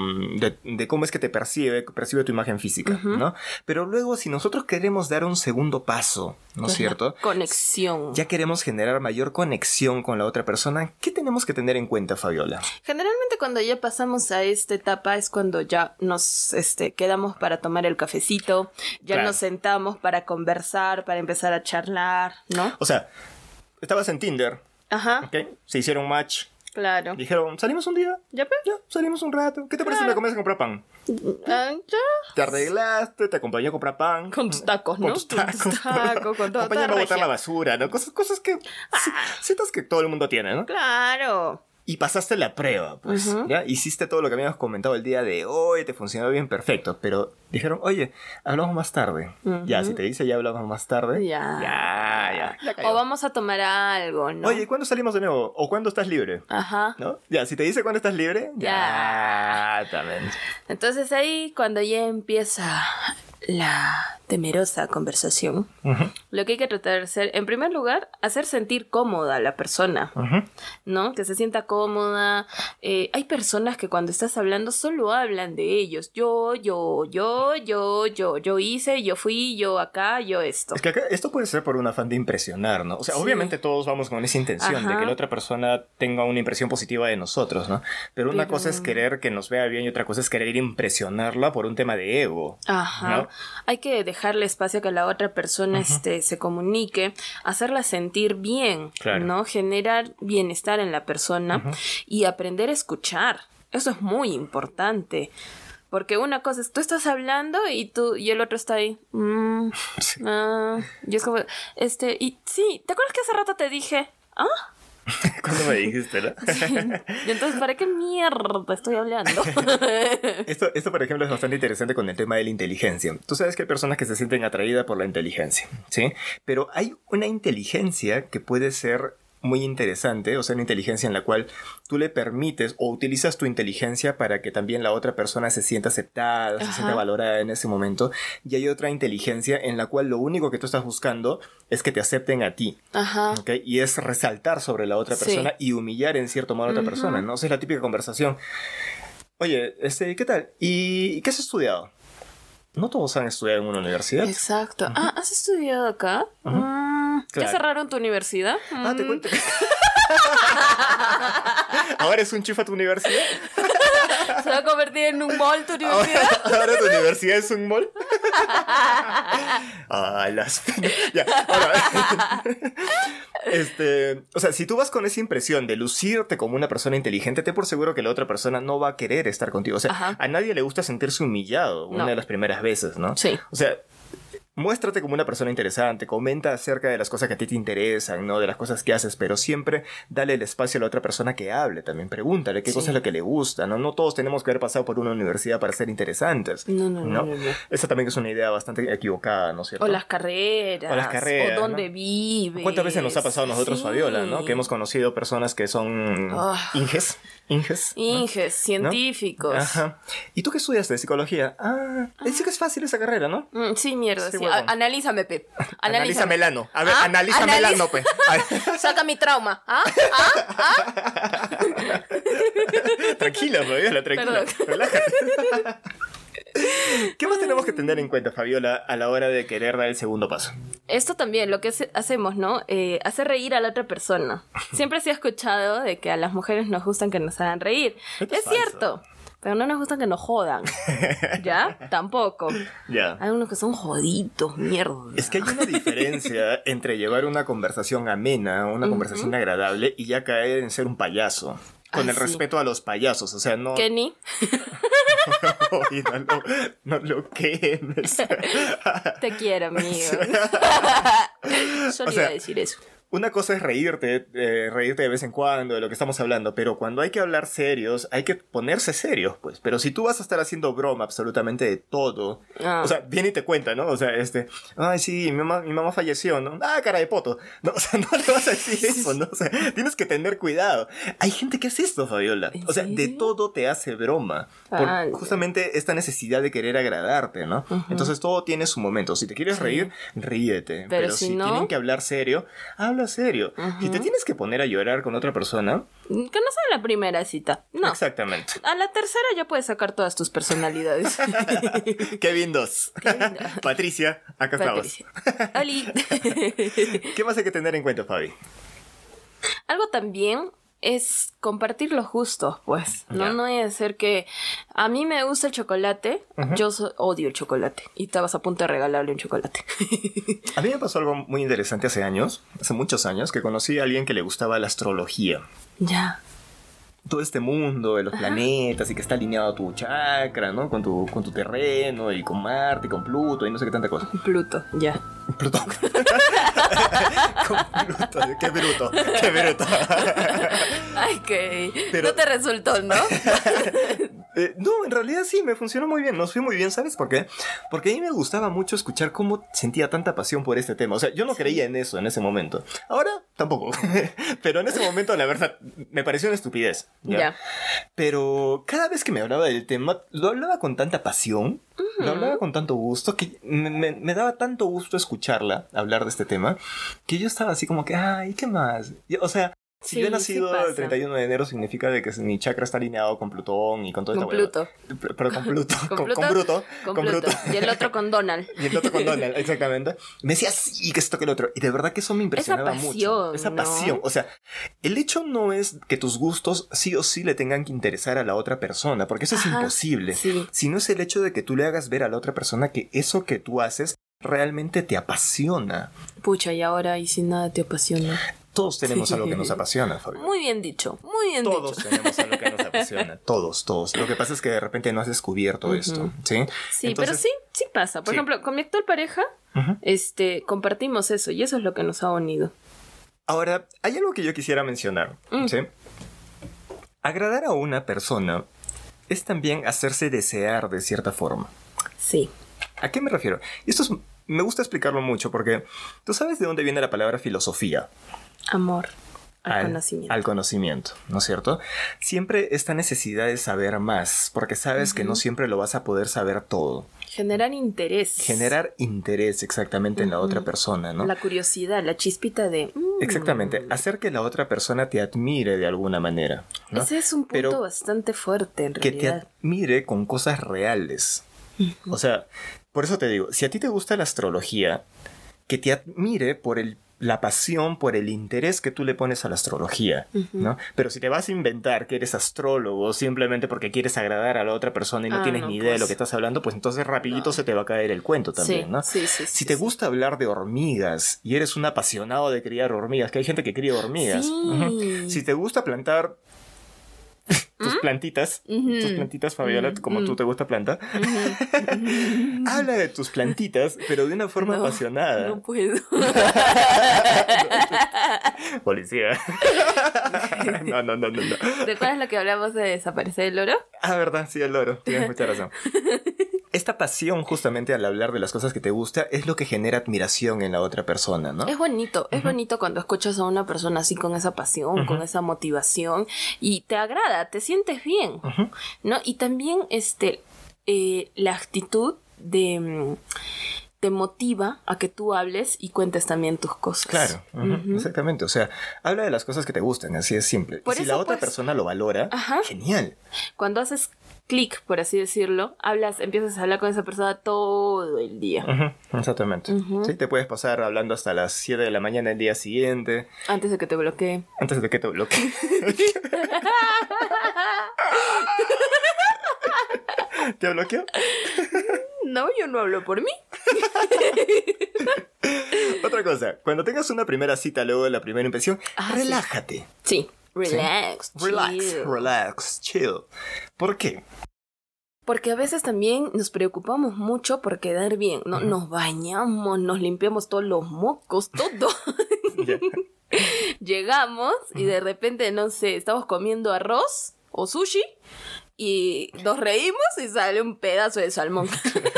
de, cómo es que te percibe, percibe tu imagen física, ¿no? Pero luego, si nosotros queremos dar un segundo paso, ¿no es cierto? Conexión. Ya queremos generar mayor conexión con la otra persona, ¿qué tenemos que tener en cuenta, Fabiola? Generalmente cuando ya pasamos a esta etapa es cuando ya nos este, quedamos para tomar el cafecito, ya nos sentamos para conversar, para empezar a charlar, ¿no? O sea, estabas en Tinder. Ajá. ¿ok? Se hicieron match. Claro. Dijeron, ¿salimos un día? ¿Ya pues? Ya, salimos un rato. ¿Qué te parece si me comes a comprar pan? Ah, ya. Te arreglaste, te acompañé a comprar pan. Con tus tacos, ¿no? Con tus tacos. Con tus tacos, con todo. Acompáñame a botar la basura, ¿no? Cosas, cosas que... Sientas que todo el mundo tiene, ¿no? Claro y pasaste la prueba, pues, ¿ya? Hiciste todo lo que habíamos comentado el día de hoy, te funcionó bien perfecto, pero dijeron, oye, hablamos más tarde. Ya, si te dice ya hablamos más tarde. Ya. Ya, ya. o vamos a tomar algo, ¿no? Oye, ¿cuándo salimos de nuevo? ¿O cuándo estás libre? Ajá. ¿No? Ya, si te dice cuándo estás libre, ya. ya también. Entonces ahí, cuando ya empieza la temerosa conversación, lo que hay que tratar de hacer, en primer lugar, hacer sentir cómoda a la persona, ¿no? Que se sienta cómoda. Eh, hay personas que cuando estás hablando solo hablan de ellos. Yo, yo, yo, yo, yo, yo hice, yo fui, yo acá, yo esto. Es que esto puede ser por un afán de impresionar, ¿no? O sea, obviamente todos vamos con esa intención de que la otra persona tenga una impresión positiva de nosotros, ¿no? Pero una cosa es querer que nos vea bien y otra cosa es querer impresionarla por un tema de ego. Ajá. Hay que dejarle espacio a que la otra persona este, se comunique, hacerla sentir bien, ¿no? Generar bienestar en la persona y aprender a escuchar. Eso es muy importante. Porque una cosa es, tú estás hablando y tú y el otro está ahí. Mm, ah, y es como, este, y sí, ¿te acuerdas que hace rato te dije? ¿Ah? ¿Cuándo me dijiste, no? Y entonces, ¿para qué mierda estoy hablando? esto, esto, por ejemplo, es bastante interesante con el tema de la inteligencia. Tú sabes que hay personas que se sienten atraídas por la inteligencia, ¿sí? Pero hay una inteligencia que puede ser muy interesante, o sea, una inteligencia en la cual tú le permites o utilizas tu inteligencia para que también la otra persona se sienta aceptada, se sienta valorada en ese momento. Y hay otra inteligencia en la cual lo único que tú estás buscando es que te acepten a ti. Ajá. Y es resaltar sobre la otra persona y humillar en cierto modo a otra persona, ¿no? O sea, es la típica conversación. Oye, este, ¿qué tal? ¿Y qué has estudiado? No todos han estudiado en una universidad. Exacto. Ah, ¿has estudiado acá? ¿Ya cerraron tu universidad? Ah, te mm. cuento. ¿Ahora es un chifa tu universidad? ¿Se va a convertir en un mall tu universidad? ¿Ahora, tu universidad es un mall? Ay, las... ya, ahora... este, o sea, si tú vas con esa impresión de lucirte como una persona inteligente, te por seguro que la otra persona no va a querer estar contigo. O sea, a nadie le gusta sentirse humillado una de las primeras veces, ¿no? Sí. O sea, muéstrate como una persona interesante, comenta acerca de las cosas que a ti te interesan, ¿no? De las cosas que haces, pero siempre dale el espacio a la otra persona que hable, también pregúntale qué cosa es lo que le gusta, ¿no? No todos tenemos que haber pasado por una universidad para ser interesantes. No, no, no. Esa también es una idea bastante equivocada, ¿no es cierto? O las carreras. O las carreras. O dónde vives. ¿Cuántas veces nos ha pasado a nosotros, Fabiola, ¿no? Que hemos conocido personas que son ah. inges. Inges. Inges, científicos. Ajá. ¿Y tú qué estudias de psicología? Ah, dice que es fácil esa carrera, ¿no? Mm, sí, mierda. Sí, analízame, Pep. Analízame. el ano. A ver, ¿Ah? analízame el ano, Pep. Saca mi trauma. ¿Ah? ¿Ah? ¿Ah? tranquila, Fabiola, tranquila. Relájate. ¿Qué más tenemos que tener en cuenta, Fabiola, a la hora de querer dar el segundo paso? Esto también, lo que hacemos, ¿no? Eh, hacer reír a la otra persona. Siempre se ha escuchado de que a las mujeres nos gustan que nos hagan reír. Es, cierto. Pero no nos gustan que nos jodan. ¿Ya? Tampoco. Ya. Hay unos que son joditos, mierda. Es que hay una diferencia entre llevar una conversación amena, una conversación agradable y ya caer en ser un payaso. con Ah, el sí. respeto a los payasos, o sea, no... Kenny. Oye, no, lo- no lo quemes. Te quiero, amigo. Solo O sea, iba a decir eso. Una cosa es reírte, eh, reírte de vez en cuando de lo que estamos hablando, pero cuando hay que hablar serios, hay que ponerse serios, pues. Pero si tú vas a estar haciendo broma absolutamente de todo, Ah. o sea, viene y te cuenta, ¿no? O sea, este, ay, sí, mi mamá, mi mamá falleció, ¿no? Ah, cara de poto. No, o sea, no le vas a decir eso, ¿no? O sea, tienes que tener cuidado. Hay gente que hace esto, Fabiola. ¿En O sea, de todo te hace broma. Por Ah, justamente esta necesidad de querer agradarte, ¿no? Entonces todo tiene su momento. Si te quieres reír, ríete. Pero si, no- tienen que hablar serio, habla serio. Si te tienes que poner a llorar con otra persona, Que no sea la primera cita. No. exactamente. A la tercera ya puedes sacar todas tus personalidades. Kevin 2. Patricia, acá Patricia. Oli. estamos. ¿Qué más hay que tener en cuenta, Fabi? Algo también es compartir los gustos, pues. No, no hay que ser que a mí me gusta el chocolate, yo so- odio el chocolate y estabas a punto de regalarle un chocolate. A mí me pasó algo muy interesante hace años, hace muchos años, que conocí a alguien que le gustaba la astrología. ya. todo este mundo de los planetas y que está alineado a tu chakra, ¿no? Con tu, con tu terreno y con Marte y con Pluto y no sé qué tanta cosa. Pluto, ya. Pluto. con Pluto. Qué bruto. Qué bruto. Ay, que Pero- no te resultó, ¿no? Eh, no, en realidad sí, me funcionó muy bien. Nos fui muy bien, ¿sabes por qué? Porque a mí me gustaba mucho escuchar cómo sentía tanta pasión por este tema. O sea, yo no creía en eso en ese momento. Ahora tampoco. Pero en ese momento, la verdad, me pareció una estupidez. ¿ya? Pero cada vez que me hablaba del tema, lo hablaba con tanta pasión, lo hablaba con tanto gusto, que me, me- me daba tanto gusto escucharla hablar de este tema, que yo estaba así como que, ay, ¿qué más? Y, o sea, si Sí, yo he sí nacido pasa. el 31 de enero, significa de que mi chakra está alineado con Plutón y con todo Con hueva. Pluto. Pero pero con Pluto, ¿Con Pluto? con Bruto, Con, con Pluto. Bruto. Y el otro con Donald. Y el otro con Donald, exactamente. Me decía, sí, que esto que el otro. Y de verdad que eso me impresionaba mucho. pasión, Esa ¿no? pasión. O sea, el hecho no es que tus gustos sí o sí le tengan que interesar a la otra persona, porque eso es imposible. sí. Sino es el hecho de que tú le hagas ver a la otra persona que eso que tú haces realmente te apasiona. Pucha, y ahora y sin nada te apasiona. Todos tenemos Sí. algo que nos apasiona, Fabio. Muy bien dicho, muy bien Todos dicho. tenemos algo que nos apasiona. Todos, todos. Lo que pasa es que de repente no has descubierto esto, ¿sí? Sí, Entonces- pero sí, sí pasa. Por Sí. ejemplo, con mi actual pareja, este, compartimos eso y eso es lo que nos ha unido. Ahora, hay algo que yo quisiera mencionar. Mm. ¿sí? Agradar a una persona es también hacerse desear de cierta forma. Sí. ¿A qué me refiero? Y esto es- me gusta explicarlo mucho porque tú sabes de dónde viene la palabra filosofía. Amor al, conocimiento. al conocimiento, ¿no es cierto? Siempre esta necesidad de saber más, porque sabes que no siempre lo vas a poder saber todo. Generar interés. Generar interés exactamente en la otra persona, ¿no? La curiosidad, la chispita de... mm, Exactamente, hacer que la otra persona te admire de alguna manera. ¿no? Ese es un punto Pero bastante fuerte en que te realidad. admire con cosas reales. O sea, por eso te digo, si a ti te gusta la astrología, que te admire por el, la pasión, por el interés que tú le pones a la astrología, ¿no? Pero si te vas a inventar que eres astrólogo simplemente porque quieres agradar a la otra persona y no Ah, tienes no, ni idea de pues. lo que estás hablando, pues entonces rapidito se te va a caer el cuento también, sí, ¿no? sí, sí, Si te gusta hablar de hormigas y eres un apasionado de criar hormigas, que hay gente que cría hormigas. Si te gusta plantar tus plantitas, Ujú. tus plantitas, Fabiola, como tú te gusta plantar, habla de tus plantitas, pero de una forma No, apasionada. No puedo. Policía. no, no, no, no, no. ¿Recuerdas lo que hablamos de desaparecer el oro? Ah, verdad, sí, el loro. Tienes mucha razón. Esta pasión, justamente al hablar de las cosas que te gusta, es lo que genera admiración en la otra persona, ¿no? Es bonito, es bonito cuando escuchas a una persona así con esa pasión, con esa motivación y te agrada, te sientes bien, ¿no? Y también este, eh, la actitud de... mm, te motiva a que tú hables y cuentes también tus cosas. Claro, exactamente. O sea, habla de las cosas que te gustan, así es simple. Por y si eso, la otra pues, persona lo valora, Ajá. genial. Cuando haces clic, por así decirlo, hablas, empiezas a hablar con esa persona todo el día. Exactamente. Sí, te puedes pasar hablando hasta las 7 de la mañana el día siguiente, Antes de que te bloquee. antes de que te bloquee. ¿Te bloqueó? No, yo no hablo por mí. Otra cosa, cuando tengas una primera cita luego de la primera impresión, Ah, sí. relájate. Sí. Relax. Relax, chill. relax, chill. ¿Por qué? Porque a veces también nos preocupamos mucho por quedar bien, ¿no? Nos bañamos, nos limpiamos todos los mocos, todo. Llegamos y de repente, no sé, estamos comiendo arroz o sushi y nos reímos y sale un pedazo de salmón.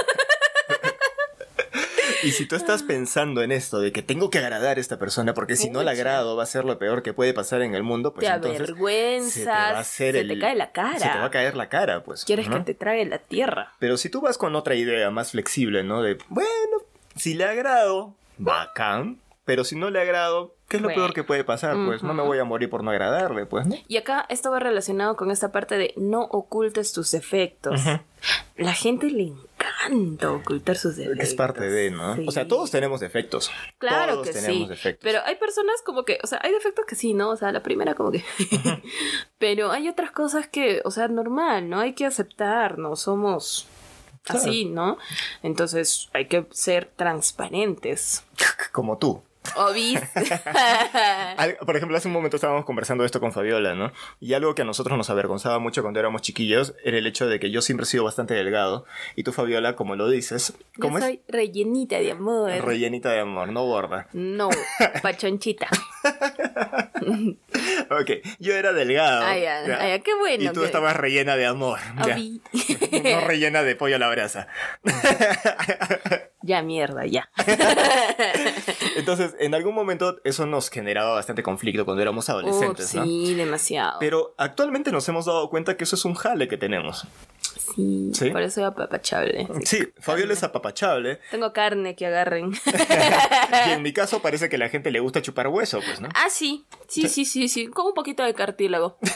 Y si tú estás pensando en esto de que tengo que agradar a esta persona porque si no la agrado va a ser lo peor que puede pasar en el mundo, pues te entonces avergüenzas, se te va a hacer se el- te cae la cara. Se te va a caer la cara, pues. Quieres ¿no? que te trague la tierra. Pero si tú vas con otra idea más flexible, ¿no? De, bueno, si le agrado, bacán. Pero si no le agrado, ¿qué es lo Bueno. peor que puede pasar? Pues no me voy a morir por no agradarle, pues, ¿no? Y acá esto va relacionado con esta parte de no ocultes tus defectos. La gente le encanta ocultar sus defectos. Es parte de, ¿no? Sí. O sea, todos tenemos defectos. Claro todos que tenemos sí. defectos. Pero hay personas como que, o sea, hay defectos que sí, ¿no? O sea, la primera como que... Pero hay otras cosas que, o sea, normal, ¿no? Hay que aceptarnos, somos Claro. así, ¿no? Entonces hay que ser transparentes. Como tú. Obis. Por ejemplo, hace un momento estábamos conversando esto con Fabiola, ¿no? Y algo que a nosotros nos avergonzaba mucho cuando éramos chiquillos era el hecho de que yo siempre he sido bastante delgado. Y tú, Fabiola, como lo dices, Yo ¿cómo soy rellenita de amor. es? Rellenita de amor, no gorda. no, pachonchita. Ok, yo era delgado. Ay, ay, qué bueno. Y tú que- estabas rellena de amor. Obis. No rellena de pollo a la brasa. Ya, mierda, ya. Entonces, en algún momento eso nos generaba bastante conflicto cuando éramos adolescentes, Oh, ¿no? sí, demasiado. Pero actualmente nos hemos dado cuenta que eso es un jale que tenemos. Sí, ¿Sí? por eso soy apapachable. Sí, Fabiola es apapachable. Tengo carne que agarren. Y en mi caso parece que a la gente le gusta chupar hueso, pues, ¿no? ah, sí. Sí, sí, sí, sí. Con un poquito de cartílago.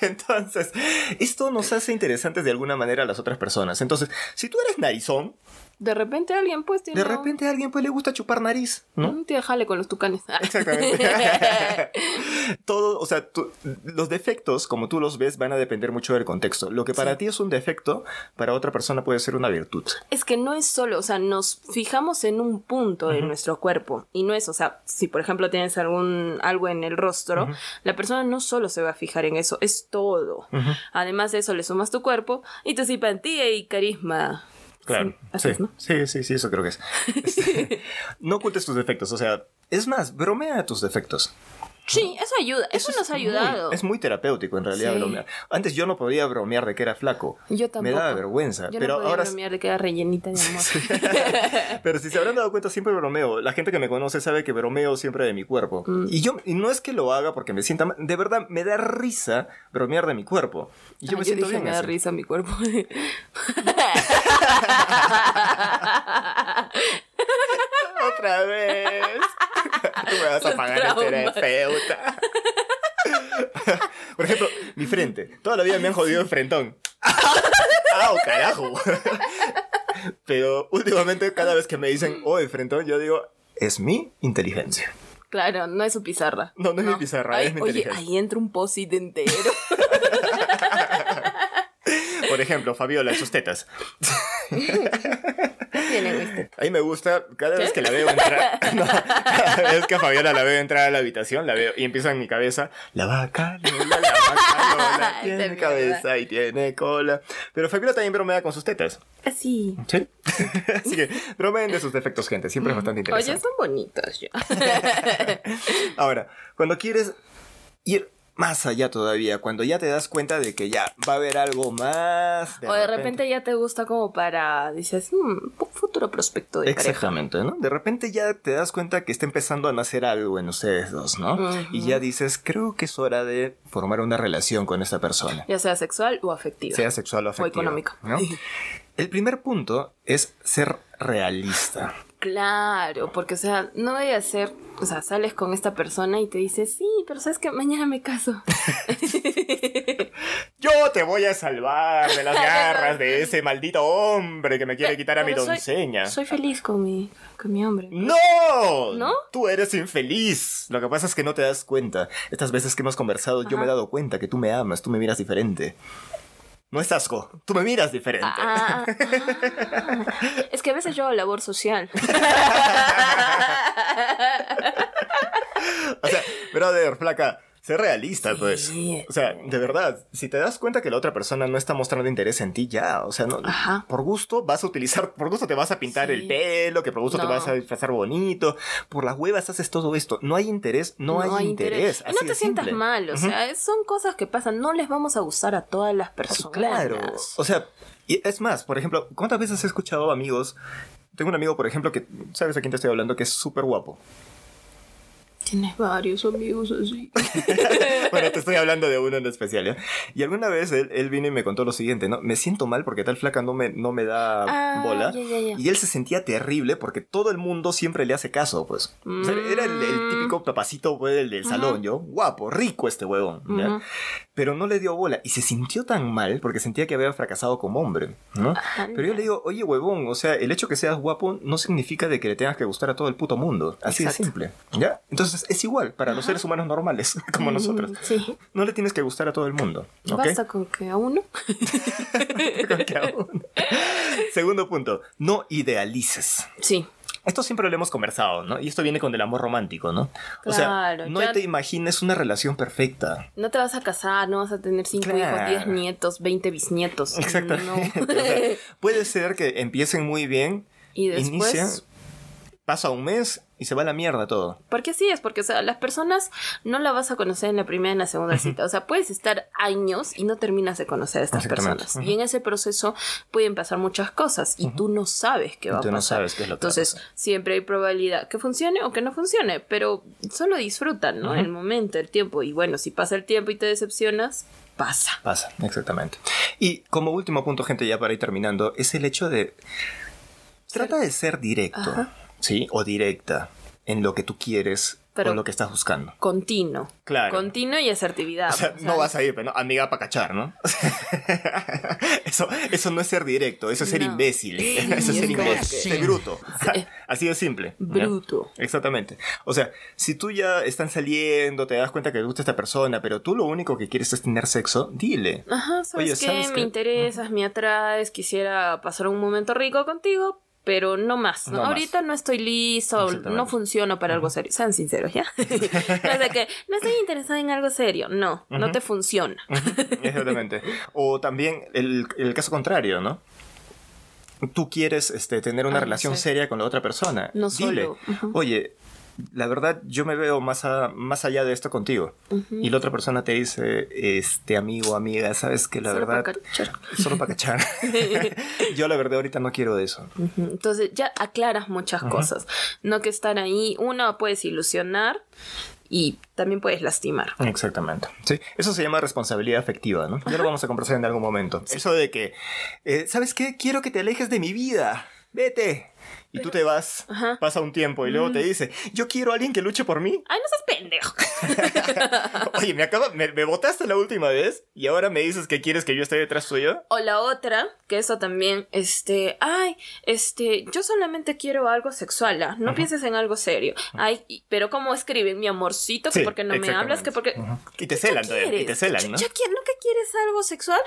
Entonces, esto nos hace interesantes de alguna manera a las otras personas. Entonces, si tú eres narizón, De repente alguien, pues, tiene. de repente a alguien pues le gusta chupar nariz, ¿no? ¿no? Te jale con los tucanes. Exactamente. Todo, o sea, tú- los defectos, como tú los ves, van a depender mucho del contexto. Lo que para ti es un defecto, para otra persona puede ser una virtud. Es que no es solo, o sea, nos fijamos en un punto de nuestro cuerpo y no es, o sea, si por ejemplo tienes algún algo en el rostro, la persona no solo se va a fijar en eso, es todo. Además de eso le sumas tu cuerpo y tu simpatía y carisma. Claro. Sí, así Sí, es, ¿no? sí, sí, sí, eso creo que es. Este, no ocultes tus defectos, o sea, es más, bromea tus defectos. Sí, eso ayuda, eso, nos ha ayudado. Muy, es muy terapéutico en realidad Sí. bromear. Antes yo no podía bromear de que era flaco. Yo tampoco. Me daba vergüenza. Yo pero no podía ahora. bromear de que era rellenita de amor. Pero si se habrán dado cuenta, siempre bromeo. La gente que me conoce sabe que bromeo siempre de mi cuerpo. Mm. Y yo, y no es que lo haga porque me sienta mal. De verdad, me da risa bromear de mi cuerpo. Y yo Ah, me siento dije, bien. me da así. risa mi cuerpo. Otra vez. Tú me vas a pagar traumas. terapeuta. Por ejemplo, mi frente. Toda la vida me han jodido el frentón. ¡Ah, carajo! Pero últimamente, cada vez que me dicen, oh, el frentón, yo digo, es mi inteligencia. Claro, no es su pizarra. No, no es mi pizarra, Ay, es mi Oye, inteligencia. ahí entra un posit entero. Por ejemplo, Fabiola, sus tetas. A mí me gusta, cada vez que la veo entrar, no, cada vez que a Fabiola la veo entrar a la habitación, la veo y empieza en mi cabeza, la vaca Lola, la vaca Lola, tiene cabeza y tiene cola. Pero Fabiola también bromea con sus tetas. Así. ¿Sí? Así que bromeen de sus defectos, gente, siempre es bastante Oye, interesante. son bonitos ya. Ahora, cuando quieres ir más allá todavía, cuando ya te das cuenta de que ya va a haber algo más. o de repente ya te gusta como para, dices, "Hmm, futuro prospecto de pareja. Exactamente, ¿no? De repente ya te das cuenta que está empezando a nacer algo en ustedes dos, ¿no? Y ya dices, creo que es hora de formar una relación con esta persona, Ya sea sexual o afectiva. sea sexual o afectiva. económica. ¿no? El primer punto es ser realista. Claro, porque o sea, no vaya a ser, o sea, sales con esta persona y te dice, sí, pero sabes que mañana me caso. Yo te voy a salvar de las garras de ese maldito hombre que me quiere quitar a mi Pero soy- doncella. Soy feliz con mi, con mi hombre. ¡No! ¿No? Tú eres infeliz. Lo que pasa es que no te das cuenta. Estas veces que hemos conversado, yo me he dado cuenta que tú me amas, tú me miras diferente. No es asco, tú me miras diferente. Ah, ah, es que a veces yo hago labor social. o sea, brother, flaca, Sé realista, pues. O sea, de verdad, si te das cuenta que la otra persona no está mostrando interés en ti, ya. O sea, no, por gusto vas a utilizar, por gusto te vas a pintar el pelo, que por gusto te vas a disfrazar bonito. Por las huevas haces todo esto. No hay interés, no, hay, interés. no te sientas mal, o sea, son cosas que pasan. No les vamos a gustar a todas las personas. Claro. O sea, y es más, por ejemplo, ¿cuántas veces he escuchado amigos? Tengo un amigo, por ejemplo, que, ¿sabes a quién te estoy hablando? Que es súper guapo. Tienes varios amigos así. bueno, te estoy hablando de uno en especial, ¿ya? Y alguna vez él, vino y me contó lo siguiente, ¿no? Me siento mal porque tal flaca no me, no me da ah, bola. Y él se sentía terrible porque todo el mundo siempre le hace caso, pues. era el, mm. típico papacito, pues, del, del salón, yo. Guapo, rico este huevón, ¿ya? Pero no le dio bola y se sintió tan mal porque sentía que había fracasado como hombre, ¿no? Pero yo le digo, oye, huevón, o sea, el hecho que seas guapo no significa de que le tengas que gustar a todo el puto mundo. Así de simple, ¿ya? Entonces, es igual para los seres humanos normales, como mm, nosotros. No le tienes que gustar a todo el mundo. Basta con que a uno. con que a uno. Segundo punto, no idealices. Sí. Esto siempre lo hemos conversado, ¿no? Y esto viene con el amor romántico, ¿no? o sea, no te imagines una relación perfecta. No te vas a casar, no vas a tener cinco hijos, diez nietos, veinte bisnietos. Exactamente. puede ser que empiecen muy bien. Y después pasa un mes y se va a la mierda todo. Porque así es, porque o sea, las personas no la vas a conocer en la primera y en la segunda cita. O sea, puedes estar años y no terminas de conocer a estas personas. Y en ese proceso pueden pasar muchas cosas y tú no sabes qué va a pasar. no sabes qué es lo que Entonces, siempre hay probabilidad que funcione o que no funcione, pero solo disfrutan, ¿no? El momento, el tiempo. Y bueno, si pasa el tiempo y te decepcionas, pasa. Pasa, exactamente. Y como último punto, gente, ya para ir terminando, es el hecho de... Trata de ser directo. ¿Sí? O directa en lo que tú quieres o en lo que estás buscando. Continuo. Claro. Continuo y asertividad. O sea, no vas a ir, pero no, amiga para cachar, ¿no? eso, eso no es ser directo, eso es ser imbécil. eso es ser imbécil. Ser bruto. Así de simple. Bruto. Exactamente. O sea, si tú ya están saliendo, te das cuenta que te gusta esta persona, pero tú lo único que quieres es tener sexo, dile. Ajá, ¿sabes Oye, qué? Me interesas, me atraes, quisiera pasar un momento rico contigo, pero no más. Ahorita no estoy listo, no funciono para algo serio. Sean sinceros, ¿ya? no que no estoy interesada en algo serio. No, no te funciona. Exactamente. O también el, el, caso contrario, ¿no? Tú quieres este, tener una relación seria con la otra persona. No Dile, oye, la verdad, yo me veo más, más allá de esto contigo. Y la otra persona te dice, este amigo, amiga, sabes que la verdad. Solo para cachar. yo la verdad ahorita no quiero de eso. Entonces ya aclaras muchas cosas. No que estar ahí, uno puedes ilusionar y también puedes lastimar. Exactamente. Sí, eso se llama responsabilidad afectiva, ¿no? Ya lo vamos a conversar en algún momento. Eso de que, eh, ¿sabes qué? Quiero que te alejes de mi vida. Vete. Y tú te vas, pasa un tiempo y luego te dice, yo quiero a alguien que luche por mí. Ay, no seas pendejo. Oye, me acaba, me, votaste la última vez y ahora me dices que quieres que yo esté detrás tuyo. O la otra, que eso también, este, ay, este, yo solamente quiero algo sexual, ¿ah? no pienses en algo serio. Ay, pero ¿cómo escriben mi amorcito? Que porque no me hablas, que porque... Y te celan, y te celan, ¿no? ¿Ya, ¿No que quieres algo sexual?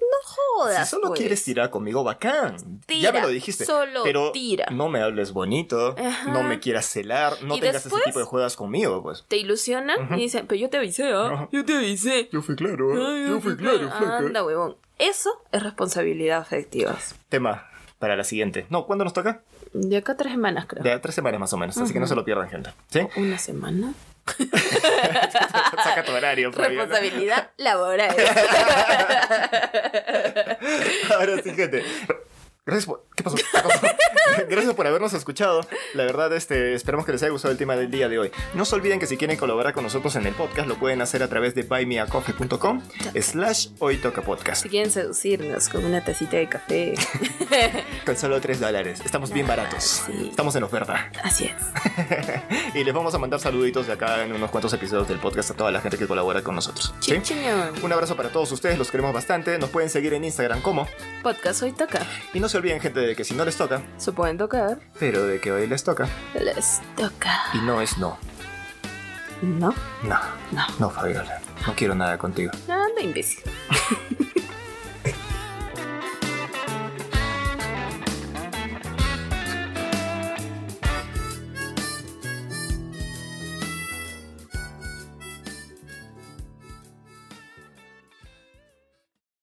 No jodas. Si solo pues. quieres tirar conmigo, bacán. ya me lo dijiste. Solo pero tira. No me hables bonito, no me quieras celar, no tengas ese tipo de juegas conmigo, pues. Te ilusiona y dicen, pero yo te avisé, ¿ah? Yo te avisé. Yo fui claro, ¿eh? yo, fui claro, Anda, huevón. Eso es responsabilidad afectiva. Tema para la siguiente. No, ¿cuándo nos toca? De acá tres semanas, creo. De tres semanas más o menos, así que no se lo pierdan, gente. ¿Sí? ¿Una semana? Saca tu horario. Responsabilidad laboral. Ahora sí, gente. Gracias por... ¿Qué pasó? Gracias por habernos escuchado. La verdad, este, esperamos que les haya gustado el tema del día de hoy. No se olviden que si quieren colaborar con nosotros en el podcast, lo pueden hacer a través de buymeacoffee.com slash hoy toca podcast. Si quieren seducirnos con una tacita de café. con solo 3 dólares. Estamos bien baratos. Estamos en oferta. Así es. y les vamos a mandar saluditos de acá en unos cuantos episodios del podcast a toda la gente que colabora con nosotros. ¿sí? Un abrazo para todos ustedes, los queremos bastante. Nos pueden seguir en Instagram como Podcast Hoy Toca. Y no se olviden, gente, de que si no les toca, se pueden tocar. Pero de que hoy les toca. Les toca. Y no es no. ¿No? No. No. No, Fabiola. No quiero nada contigo. Anda, imbécil.